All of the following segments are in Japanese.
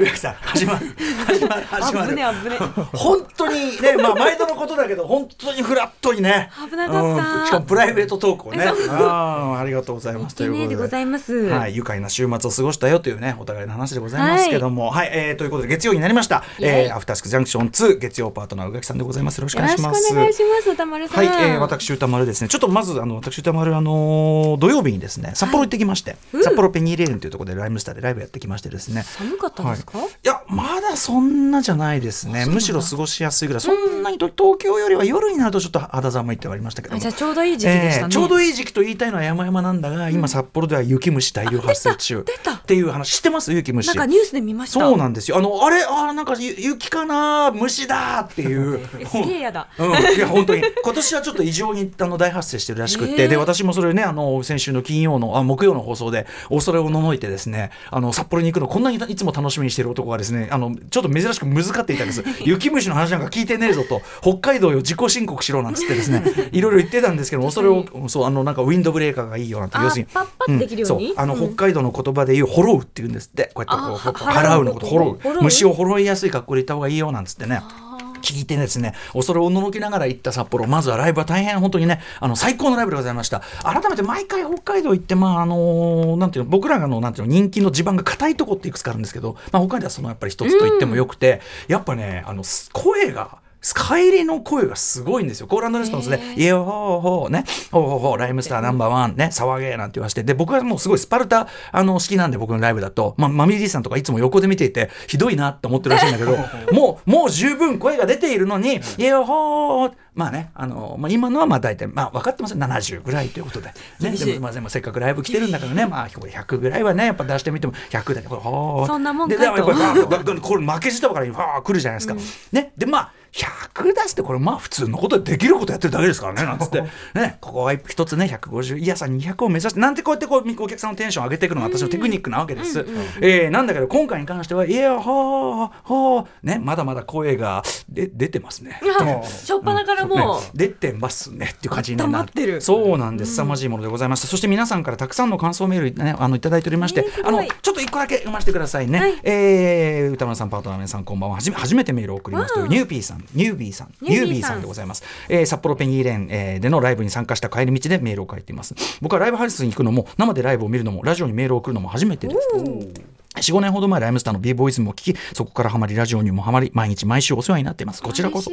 植木さん始まる始まる始まる。危ね危ね本当にねまあ毎度のことだけど本当にフラットにね。危なかった。うん。しかもプライベートトークをね。あーありがとうございます。ということでございます。はい、愉快な週末を過ごしたよというね、お互いの話でございますけども、はい、えーということで月曜になりました。えーアフタースクジャンクション2月曜パートナー宇垣さんでございます。よろしくお願いします。願いします。歌丸さん。はい、えー、私歌丸ですね。ちょっとまずあの私歌丸あのー土曜日にですね、札幌行ってきまして、うん。札幌ペニーレーンというところでライムスターでライブやってきましてですね。寒かったんですか、いやまだそんなじゃないですね。むしろ過ごしやすいぐらい。そんなにと東京よりは夜になるとちょっと肌寒いってはありましたけど。じゃあちょうどいい時期でしたね、えーちょうどいい時期と言いたいのは山々なんだが、今札幌では雪虫大量発生中。出た。っていう話知ってます？雪虫。なんかニュースで見ました。そうなんですよ。あのあれあーなんかゆ雪かな虫だっていう。え すげえやだ。うん、いや本当に。今年はちょっと異常にあの大発生してるらしくって、えー。で私もそれねあの先週の金曜のあ木曜の放送で恐れをののいてですねあの札幌に行くのこんなにいつも楽しみにしてる男がですねあのちょっと珍しく難かっていたんです。雪虫の話なんか聞いてねえぞと。北海道よ自己申告しろなんつってですね。いろいろ言ってたんですけど恐れをそうあのなんかウィンドブレーカーがいいよなんてあ要するにそう。あのうん。北海道の言葉で言う「ホロウ」って言うんですって。こうやってこう払うのこと「ホロウホロ」ウ虫を払いやすい格好で行った方がいいよなんつってね聞いてですね恐れをののきながら行った札幌。まずはライブは大変本当にねあの最高のライブでございました。改めて毎回北海道行ってまああのなんていうの僕らのなんていうの人気の地盤が硬いとこっていくつかあるんですけど、まあ、北海道はそのやっぱり一つと言ってもよくて、やっぱねあの声が帰りの声がすごいんですよ。コーランドレスポンスで、イエホーホーね、ホーホーホー、ライムスターナンバーワンね、騒げなんて言わして、で、僕はもうすごいスパルタ、あの、好きなんで、僕のライブだと、まあ、マミリーさんとかいつも横で見ていて、ひどいなって思ってるらしいんだけど、もう、もう十分声が出ているのに、イエホー、まあね、あの、まあ、今のはまあ大体、まあ分かってますよ、70ぐらいということで。ね、でも、まあ、でもせっかくライブ来てるんだからね、まあ、これ100ぐらいはね、やっぱ出してみても、100だけど、ほー。そんなもんかで、とでこれ負けじとからに、ファー来るじゃないですか。ね、で、まあ、100出してこれまあ普通のことでできることやってるだけですからねなんつって。ねここは一つね150いやさ200を目指してなんてこうやってこうお客さんのテンション上げていくのが私のテクニックなわけです、えーなんだけど今回に関してはいやほーほーねまだまだ声がで出てますね。あしょっぱなからもう、ね出てますねっていう感じになってる。そうなんです。凄まじいものでございました、そして皆さんからたくさんの感想メール、ね、あのいただいておりまして、あのちょっと一個だけ読ませてくださいね、はい。えー宇多丸さんパートナーの皆さんこんばんは。はじめ初めてメールを送りますというニューピーさんんニュービーさんニュービーさんでございます、えー札幌ペニーレーン、えーでのライブに参加した帰り道でメールを書いています。僕はライブハウスに行くのも生でライブを見るのもラジオにメールを送るのも初めてです45年ほど前ライムスターの b ボーイズムを聞きそこからハマりラジオにもハマり毎日毎週お世話になっています。こちらこそ。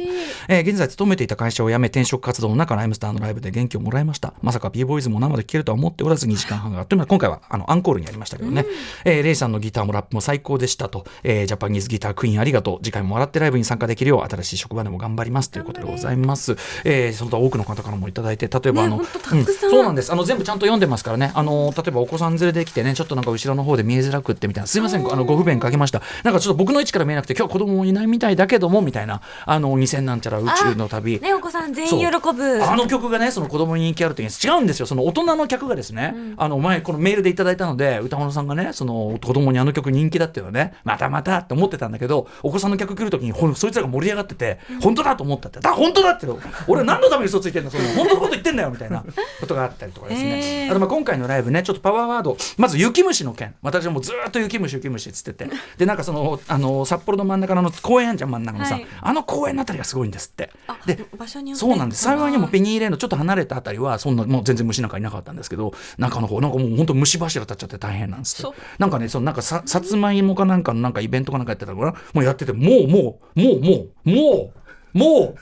えー現在勤めていた会社を辞め転職活動の中ライムスターのライブで元気をもらいました。まさか b ボーイズも生で聴けるとは思っておらず2時間半があっという間今回はあのアンコールにありましたけどね、えーレイさんのギターもラップも最高でしたと、えージャパニーズギタークイーンありがとう。次回も笑ってライブに参加できるよう新しい職場でも頑張ります。ということでございます、えーその他多くの方からもいただいて例えば、あの、ねうん。そうなんです。あの全部ちゃんと読んでますからね。あの例えばお子さん連れで来てねちょっとなんか後ろの方で見えづらくってみたいなすいませんあのご不便かけました。なんかちょっと僕の位置から見えなくて今日子供もいないみたいだけどもみたいな。あの2000なんちゃら宇宙の旅。ねお子さん全員喜ぶ。あの曲がねその子供に人気ある時に違うんですよ。その大人の客がですね、あの前このメールでいただいたので歌丸さんがねその子供にあの曲人気だっていうのはねまたまたって思ってたんだけどお子さんの客来る時にほんそいつらが盛り上がってて、本当だと思ったって。だ本当だって俺何のために嘘ついてんのその本当のこと言ってんだよみたいな。ことがあったりとかですね、へー。あとまあ今回のライブねちょっとパワーワード。まず雪虫の件。私はもうずーっと雪虫雪虫っつってて。でなんかそのあの札幌の真ん中のあの公園あんじゃん真ん中のさ、はい。あの公園のあたりがすごいんですって。あで場所によって。そうなんです。幸いにもペニニーレーンのちょっと離れたあたりはそんなもう全然虫なんかいなかったんですけど中の方なんかもう本当虫柱立っちゃって大変なんですそう。よなんかねそのなんかささつまいもかなんかのなんかイベントかなんかやってたのかなもうやっててもうもうもうもうもうもう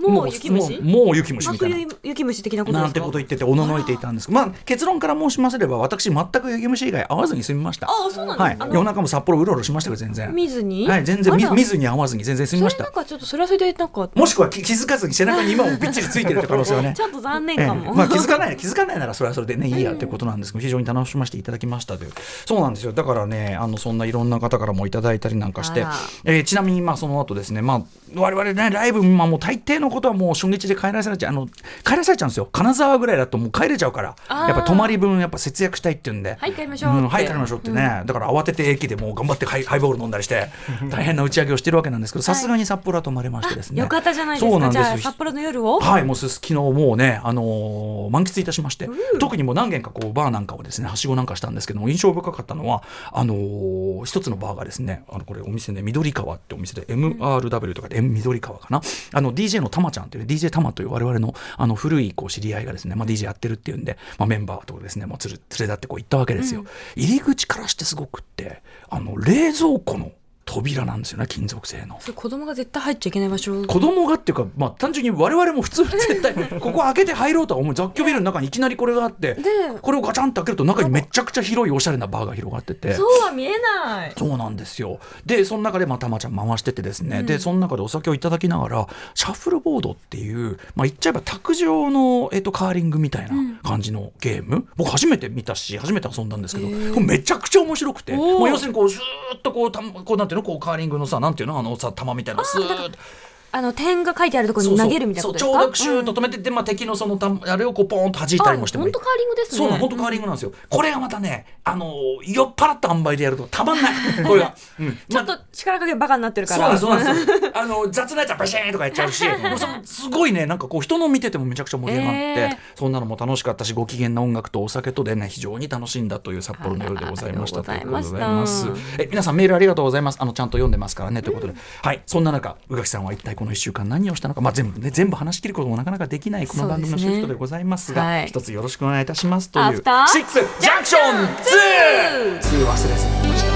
もう雪虫？もう雪虫真みたいな。冬雪虫的なことですか？なんてこと言ってておののいていたんですけどまあ結論から申しますれば私全く雪虫以外会わずに済みました。あそうなんはいですか、あの夜中も札幌うろうろしましたけど全然。見ずに？はい全然見見ずに会わずに全然済みました。それなんかちょっとそれはそれでなんかもしくは気気づかずに背中に今もびっちりついてるって可能性はね。ちょっと残念ええ。かも、まあ、気づかない気づかないならそれはそれでねいいやということなんですけど非常に楽しませていただきましたという。そうなんですよ。だからねあのそんないろんな方からもいただいたりなんかしてえーちなみにまあその後ですねまあ我々ねライブ、まあ、もう大抵ののことはもう初日で帰らされちゃうあの帰らされちゃうんですよ。金沢ぐらいだともう帰れちゃうから。やっぱ泊まり分やっぱ節約したいっていうんで。はい帰りましょうって。んはい帰りましょうってね、だから慌てて駅でもう頑張ってハイハイボール飲んだりして大変な打ち上げをしてるわけなんですけどさすがに札幌は泊まれましてですね。よかったじゃないですそうなんです。かじゃあ札幌の夜を？はい、もうすす昨日もうね、あのー満喫いたしまして、特にもう何軒かこうバーなんかをですね、はしごなんかしたんですけども、印象深かったのは、あのー一つのバーがですね、あのこれお店ね、緑川ってお店で、MRW とかで、M 緑川かな、あの DJ のたまちゃんっていう、ね、DJ たまという我々のあの古いこう知り合いがですね、まあ、DJ やってるっていうんで、まあ、メンバーとかですね、まあ、つる連れ立ってこう行ったわけですよ。入り口からしてすごくって、あの冷蔵庫の扉なんですよね、金属製の。子供が絶対入っちゃいけない場所。子供がっていうか、まあ、単純に我々も普通 絶対ここ開けて入ろうとは思う。雑居ビルの中にいきなりこれがあってでこれをガチャンと開けると中にめちゃくちゃ広いおしゃれなバーが広がってて。そうは見えない。そうなんですよ。でその中でまあたまちゃん回しててですね、でその中でお酒をいただきながらシャッフルボードっていう、まあ、言っちゃえば卓上の、えっとカーリングみたいな感じのゲーム、僕初めて見たし初めて遊んだんですけどめちゃくちゃ面白くて。おー。もう要するにこうずーっとこうたこうなんていうの？こうカーリングのさなんていうの？あのさ球みたいなのスーッとあの点が書いてあるところに投げるみたいなことですか？そうちょうどシュート止めてって、まあ、敵のそのたあれをこうポーンと弾いたりもしてもいい。あ本当カーリングです。ねそう本当カーリングなんですよ、これがまたねあの酔っ払った塩梅でやるとたまんない。これが、うん。ちょっと力かけバカになってるかそうなんらですそうなんです。よ あの雑なやつはバシーンとかやっちゃうしもうそのすごいねなんかこう人の見ててもめちゃくちゃ盛り上がって、えーそんなのも楽しかったしご機嫌な音楽とお酒とでね非常に楽しんだという札幌の夜でござい。ましたありがとうございましたということでございます。え皆さんメールありがとうございます。あのちゃんと読んでますからねということで、はい。そんな中宇垣さんは一体この1週間何をしたのか、まあ、全部ね全部話し切ることもなかなかできないこの番組のシフトでございますがはい一つよろしくお願いいたしますというアフターシックスジャンクション 2! 2忘れずにいました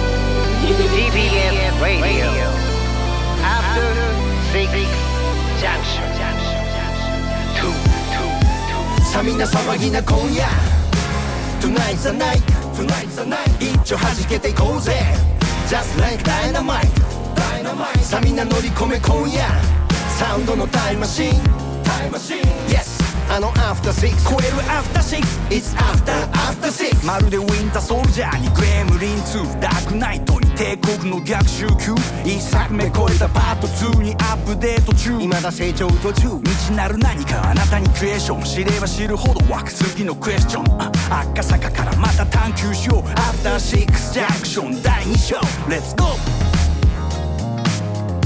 TBS Radio. After Six Junction. Two, two, two. さみんな騒ぎな今夜 Tonight's the night Tonight's the night 一丁弾けていこうぜ Just like dynamite さみんな乗り込め今夜。サウンドのタイムマシン。タイムマシン Yes あの After Six 超える After Six It's After After Six まるでウィンターソルジャーにグレムリン2ダークナイトに帝国の逆襲級。一作目超えたパート2にアップデート中。未だ成長途中。未知なる何かあなたにクエスチョン知れば知るほど湧く次のクエスチョン。あ赤坂からまた探求しよう。アフターシックスジャンクション第2章。レッツゴー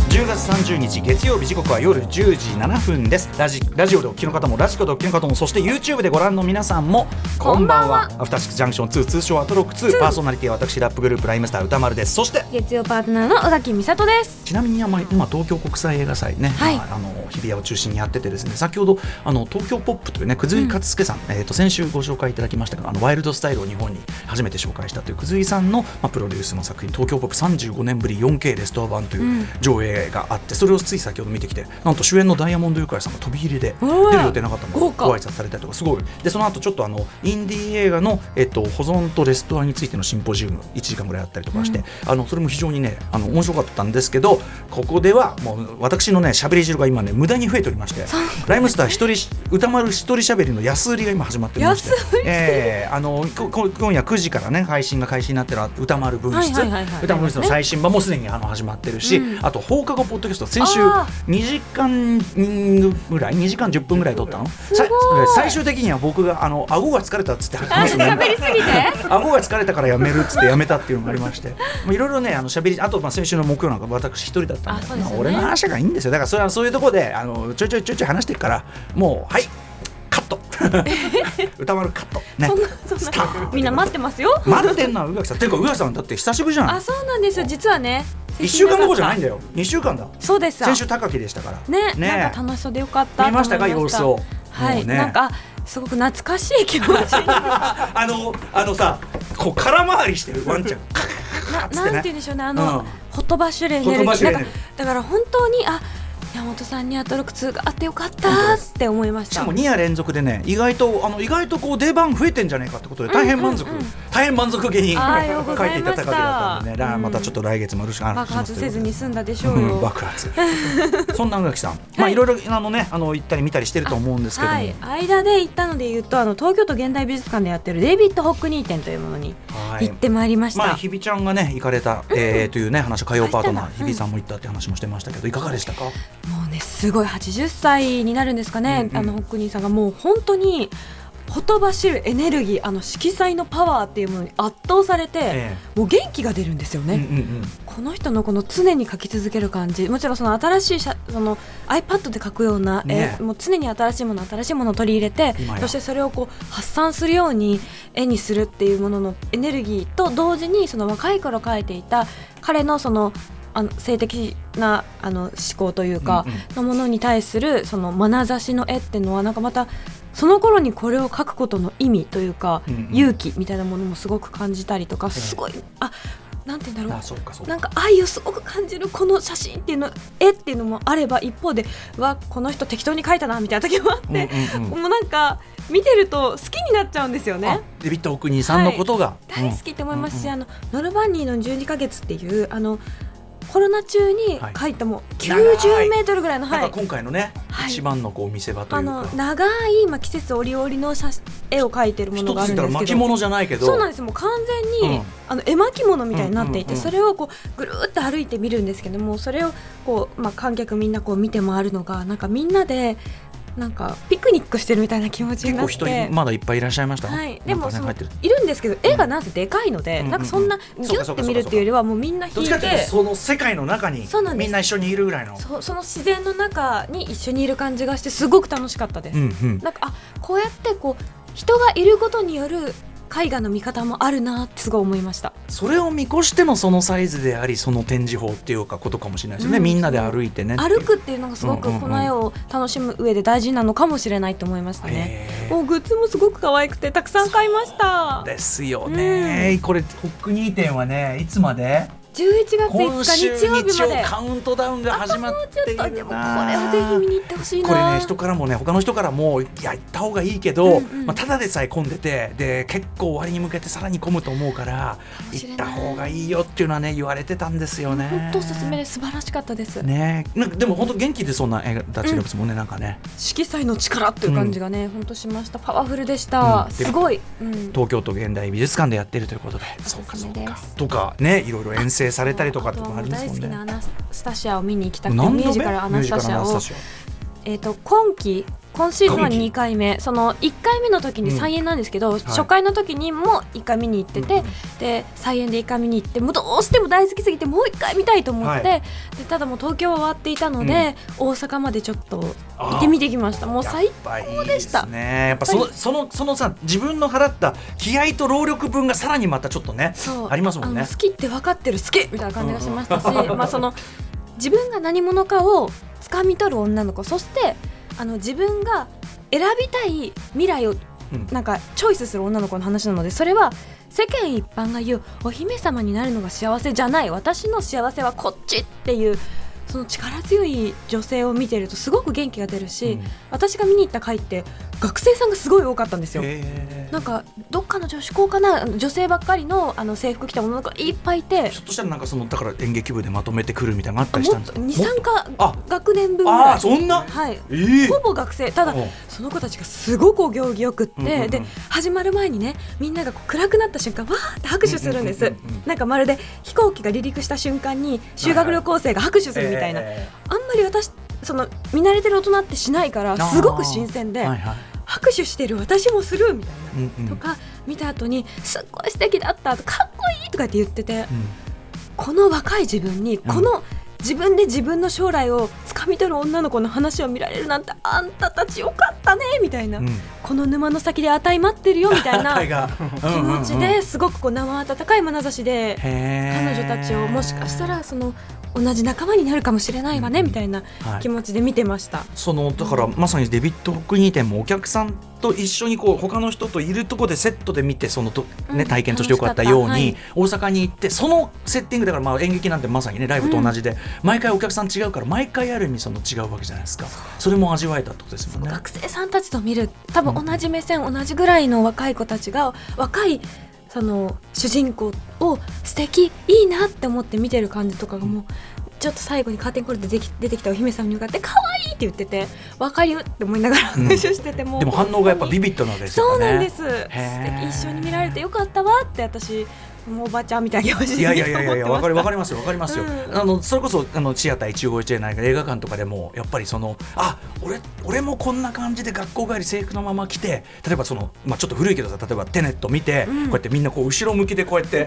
10月30日月曜日時刻は夜10時7分です。ラジラジオでお聞きの方もラジコでお聞きの方もそして YouTube でご覧の皆さんもこんばんは。アフターシックスジャンクション2通称アトロック2パーソナリティは私ラップグループライムスター歌丸です。そして月曜パートナーの尾崎美里です。ちなみにあまり今東京国際映画祭ね、はい。まああの日比谷を中心にやっててですね先ほどあの東京ポップというね久井勝介さん、えー、と先週ご紹介いただきましたけどあのワイルドスタイルを日本に初めて紹介したという久井さんの、まあ、プロデュースの作品東京ポップ35年ぶり 4K レストア版という上映があって、それをつい先ほど見てきてなんと主演のダイヤモンドユカイさんが飛び入りで出る予定なかったの。豪華。ご挨拶されたりとかすごい。でその後ちょっとあのインディー映画の、えっと、保存とレストアについてのシンポジウム1時間ぐらいあったりとかして、あのそれも非常にねあの面白かったんですけどここではもう私のね喋り汁が今ね無駄に増えておりましてライムスター一人し歌丸一人喋りの安売りが今始まっておりましてえーあの今夜9時からね配信が開始になってる歌丸分室、歌丸分室の最新版もすでにあの始まってるし、あと放課後ポッドキャスト先週2時間ぐらい2時間10分ぐらい撮ったの最終的には僕があの顎が疲れたっつって話すの喋りすぎて顎が疲れたからやめるっつってやめたっていうのがありましていろいろねあの喋りあとまあ先週の木曜なんか私一人だったんでねまあ俺の話がいいんですよだからそれはそういうところであのちょいちょいちょいちょい話してるからもうはいカット歌丸カットねそんなそんなみんな待ってますよ待ってんのは宇垣さんていうか宇垣さんだって久しぶりじゃないあそうなんですよ実はね1週間どころじゃないんだよ。2週間だ。そうです。先週高木でしたから。ねなんか楽しそうでよかった見ましたか様子を。はい、ね。なんかすごく懐かしい気持ち あのあのさこう空回りしてるワンちゃん。カッカッカッつってね。なんて言うんでしょうね。あの、うん。ほとばしる。エネルギーだから本当にあ山本さんにアトロク2があってよかったって思いまししたかも2夜連続でね意外とあの意外とこう出番増えてんじゃないかってことで大変満足、大変満足げに書いていたた。高木だったんでね、だからうん。またちょっと来月もよろしくお願いします爆発せずに済んだでしょう爆発。そんな宇垣さん、まあいろいろあのねあの行ったり見たりしてると思うんですけども、はい、間で行ったので言うとあの東京都現代美術館でやってるデイビッド・ホックニー展というものにはい。行ってまいりました、まあ、日比ちゃんがね行かれた、えーというね話火曜パートナー日比さんも行ったって話もしてましたけどいかがでしたか、ねすごい80歳になるんですかね、うんうん。あのホックニーさんがもう本当にほとばしるエネルギーあの色彩のパワーっていうものに圧倒されて、えもう元気が出るんですよね、うんうんうん。この人のこの常に描き続ける感じ。もちろんその新しい写その iPad で描くような、ね。絵もう常に新しいもの新しいものを取り入れてそしてそれをこう発散するように絵にするっていうもののエネルギーと同時にその若い頃描いていた彼のそのあの性的なあの思考というか、のものに対するその眼差しの絵っていうのはなんかまたその頃にこれを描くことの意味というか、勇気みたいなものもすごく感じたりとかすごいあなんて言うんだろう。なんか愛をすごく感じるこの写真っていうの絵っていうのもあれば一方でうわこの人適当に描いたなみたいな時もあって、もうなんか見てると好きになっちゃうんですよあね。デビッド・オクニーさんのことが、大好きって思いますし、うんあのノルマンニーの12ヶ月っていうあのコロナ中にはい。たもう長い。90メートルぐらいの、はい。今回のね、はい。一番のこう見せ場といあうか。の長い、まあ、季節折々の写絵を描いてるものがあるんですけど。巻物じゃないけど。そうなんです。もう完全に、うん。あの絵巻物みたいになっていて、それをこうぐるーっと歩いて見るんですけどもそれをこう、まあ、観客みんなこう見て回るのがなんかみんなでなんかピクニックしてるみたいな気持ちになって。人まだいっぱいいらっしゃいました、はい、でもそのいるんですけど絵がなんせでかいので、うんなんかそんなギュッて見るっていうよりはもうみんな引いて。その世界の中にみんな一緒にいるぐらいの。そその自然の中に一緒にいる感じがしてすごく楽しかったです。うんうん。なんかあこうやってこう人がいることによる絵画の見方もあるなってすごい思いました。それを見越してのそのサイズでありその展示法っていうかことかもしれないですよね、うんみんなで歩いてね歩くっていうのがすごくうんうんうんこの絵を楽しむ上で大事なのかもしれないと思いましたね。もうグッズもすごく可愛くてたくさん買いました。ですよね、これホックニー展はねいつまで11月5今週日日曜日まで。カウントダウンが始まっていちょっとでるもこれはぜひ見に行ってほしいな。これね人からもね他の人からもいや行った方がいいけど、うんうんまあ、ただでさえ混んでてで結構終わりに向けてさらに混むと思うから行った方がいいよっていうのはね言われてたんですよね。本当おすすめです。素晴らしかったです。ね。なんかでも本当元気でそんな映画たちですもんね、なんかね。色彩の力っていう感じがね、本当しました。パワフルでした、うん。すごい、うん、東京都現代美術館でやってるということで。そうかそうか。とかねいろいろ遠征されたりとかってこともありますもんね大好きなア。ナスタシアを見に行きたくてミュージカルアナスタシアをえー、と今期今シーズンは今期2回目。その1回目の時に再演なんですけど、初回の時にも1回見に行ってて、うんうんで再演で1回見に行ってもうどうしても大好きすぎてもう1回見たいと思って、はい。でただもう東京は終わっていたので、大阪までちょっと行ってみてきました。もう最やっぱいいですね。やっぱそそのそのさ自分の払った気合と労力分がさらにまたちょっとねそう。ありますもんね。好。きって分かってる好きみたいな感じがしましたし、まあその自分が何者かを掴み取る女の子そしてあの自分が選びたい未来をうん。なんかチョイスする女の子の話なのでそれは世間一般が言うお姫様になるのが幸せじゃない私の幸せはこっちっていうその力強い女性を見てるとすごく元気が出るし、うん。私が見に行った回って学生さんがすごい多かったんですよ。なんかどっかの女子校かな女性ばっかりのあの制服着た女の子がいっぱいいてひょっとしたらなんかそのだから演劇部でまとめてくるみたいなのがあったりしもたんですか？23かあ学年分ぐあらい。あそんな？はい。ええ。ほぼ学生。ただうんその子たちがすごくお行儀よくって、うんうんうん。で始まる前にねみんなが暗くなった瞬間わーって拍手するんです、うんうんうんうん。なんかまるで飛行機が離陸した瞬間に修学旅行生が拍手するみたいな、えあんまり私その見慣れてる大人ってしないからすごく新鮮で、えはいはい。拍手してる私もするみたいな。うんうん。とか見た後にすっごい素敵だったとかっこいいとかって言っててうん。この若い自分にこの自分で自分の将来を掴み取る女の子の話を見られるなんてあんたたちよかったねみたいな、うん。この沼の先で値待ってるよみたいな 気持ちですごくこう生温かい眼差しで彼彼女たちをもしかしたらその同じ仲間になるかもしれないわねみたいなはい気持ちで見てました。そのだからまさにデビッド・ホックニー店もお客さんと一緒にこう他の人といるところでセットで見てそのと、ねうん体験としてよかったように、楽し大阪に行ってそのセッティングだからまあ演劇なんてまさにねライブと同じで、毎回お客さん違うから毎回ある意味その違うわけじゃないですか。それも味わえたってことですもんね。学生さんたちと見る多分同じ目線、同じぐらいの若い子たちが若いその主人公を素敵いいなって思って見てる感じとかがもうちょっと最後にカーテンコールで出てきたお姫様に向かって可愛いって言っててわかるって思いながらうん復習しててもでも反応がやっぱビビッドなんですよね。そうなんです。素敵。一緒に見られてよかったわって私おばちゃんみたいな気持ちで。いやいやいやいや わかるわかりりますよわかりますよ、うん。あのそれこそあのシアター一期一会ないか映画館とかでもやっぱりそのあ俺俺もこんな感じで学校帰り制服のまま来て例えばそのまあちょっと古いけどさ例えばテネット見て、こうやってみんなこう後ろ向きでこうやって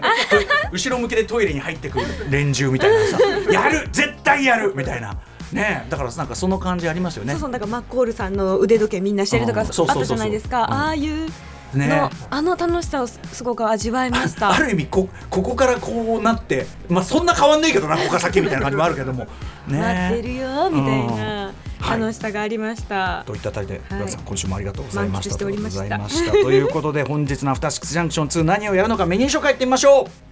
後ろ向きでトイレに入ってくる連中みたいなさ やる絶対やるみたいな。ねだからなんかその感じありますよね。そうそうだからマッコールさんの腕時計みんなしてるとかあったじゃないですか。うん。ああいうねのあの楽しさをすすごく味わいました。ある意味こここからこうなってまあそんな変わんないけどなここから先みたいな感じもあるけども。ね。待ってるよみたいなはい。楽しさがありました、といったあたりで、はい。今週もありがとうございました。満喫しておりました。ということでございましたということで本日のアフターシックスジャンクション2何をやるのかメニュー紹介いってみましょう。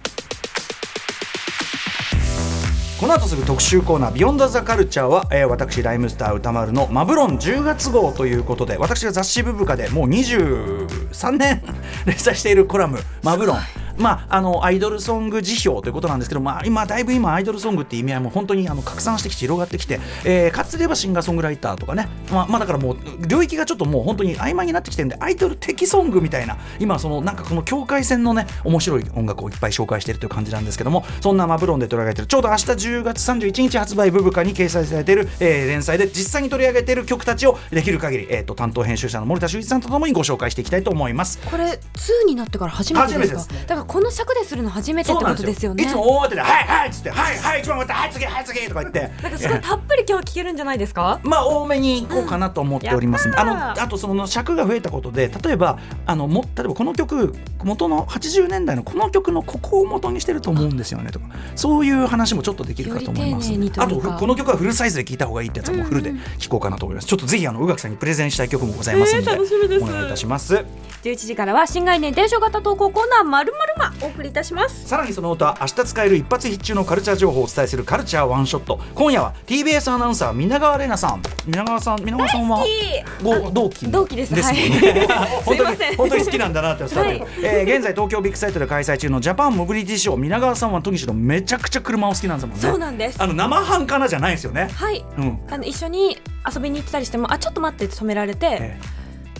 この後すぐ特集コーナー「ビヨンドザカルチャーは、えー私ライムスター歌丸の「マブロン10月号」ということで私が雑誌ブブカでもう23年連載しているコラム「マブロン」まあ、あのアイドルソング辞表ということなんですけど、まあ、今だいぶ今アイドルソングって意味合いも本当にあの拡散してきて広がってきて、えーかつて言えばシンガーソングライターとかね、まあ、まあだからもう領域がちょっともう本当に曖昧になってきてるんでアイドル的ソングみたいな今そのなんかこの境界線のね面白い音楽をいっぱい紹介しているという感じなんですけどもそんなマブロンで取り上げているちょうど明日10月31日発売ブブカに掲載されている、えー連載で実際に取り上げている曲たちをできる限り、えー、と担当編集者の森田修一さんとともにご紹介していきたいと思います。これ2になってから初めてですか？この尺でするの初めてってことですよね。いつも大当てで「はいはい」っつって「はいはい一番終わった。はい次はい次」とか言ってなんかすごいたっぷり今日聞けるんじゃないですかまあ多めにいこうかなと思っております、うんあのあとその尺が増えたことで例えばあのも例えばこの曲元の80年代のこの曲のここを元にしてると思うんですよねとかそういう話もちょっとできるかと思いますあとこの曲はフルサイズで聴いた方がいいってやつもフルで聴こうかなと思います、ちょっとぜひあの宇垣さんにプレゼンしたい曲もございますので、えー楽しみですお願いいたします11時からは新概念提唱型投稿コーナーまるまるお送りいたします。さらにその他明日使える一発必中のカルチャー情報をお伝えするカルチャーワンショット。今夜は TBS アナウンサー皆川玲奈さん。皆川さん皆川さんはご同期同期です。もんはい。ね 本当に本当に好きなんだなって伝わってる。はい。えー現在東京ビッグサイトで開催中のジャパンモビリティショー皆川さんはとにしろめちゃくちゃ車を好きなんですもんね。そうなんです。あの生半可なじゃないですよね。はい。うん。あの一緒に遊びに行ってたりしてもあちょっと待ってって止められて、え。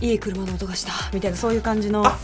いい車の音がしたみたいなそういう感じの。あ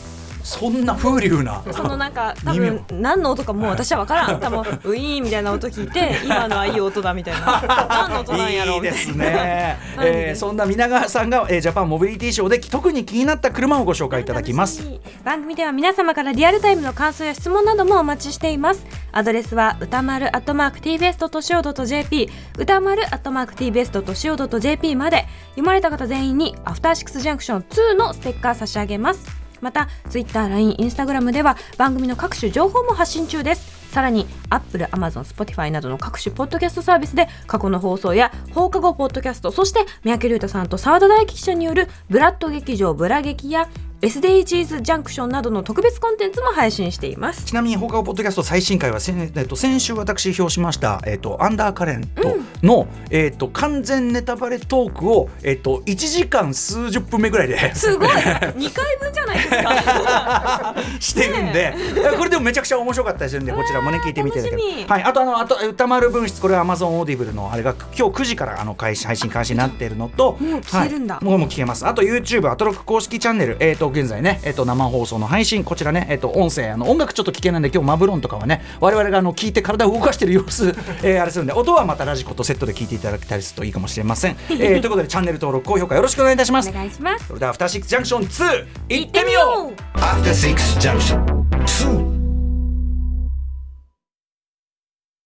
そんな風流な。そのなんか 多耳分何の音かもう私は分からん。多分ウィーンみたいな音聞いて今のはいい音だみたいな。何の音なんやろいいですね、えーそんな皆川さんが、えージャパンモビリティショーで特に気になった車をご紹介いただきます。番組では皆様からリアルタイムの感想や質問などもお待ちしています。アドレスは歌丸アットマーク tbest.co.jp 歌丸アットマーク tbest.co.jp まで。読まれた方全員にアフターシックスジャンクション2のステッカー差し上げますまた Twitter、LINE、Instagram では番組の各種情報も発信中です。さらに Apple、Amazon、Spotify などの各種ポッドキャストサービスで過去の放送や放課後ポッドキャストそして三宅龍太さんと澤田大樹記者によるブラッド劇場ブラ劇や SDGs ジャンクションなどの特別コンテンツも配信しています。ちなみに放課後ポッドキャスト最新回は先,、えっと、先週私表しました、えっと、アンダーカレントの、えっと、完全ネタバレトークを、えっと、1時間数十分目ぐらいで。すごい。2回分じゃないですか してるんで、これでもめちゃくちゃ面白かったりするんでこちらもね聞いてみてだけ楽しみ。はい、あとあのあと宇多丸分室これは Amazon オーディブルのあれが今日9時からあの開始配信開始になっているのともう聞けるんだ。はい、もうもう聞けます。あと YouTube アトロク公式チャンネルえっ、と現在ねえっ、と生放送の配信こちらねえっ、と音声あの音楽ちょっと聞けないんで今日マブロンとかはね我々があの聞いて体を動かしてる様子、えーあれするんで音はまたラジコとセットで聞いていただけたりするといいかもしれません、えーということでチャンネル登録高評価よろしくお願いいたします。お願いします。それではアフターシックスジャンクション2行ってみよう。After Six Junction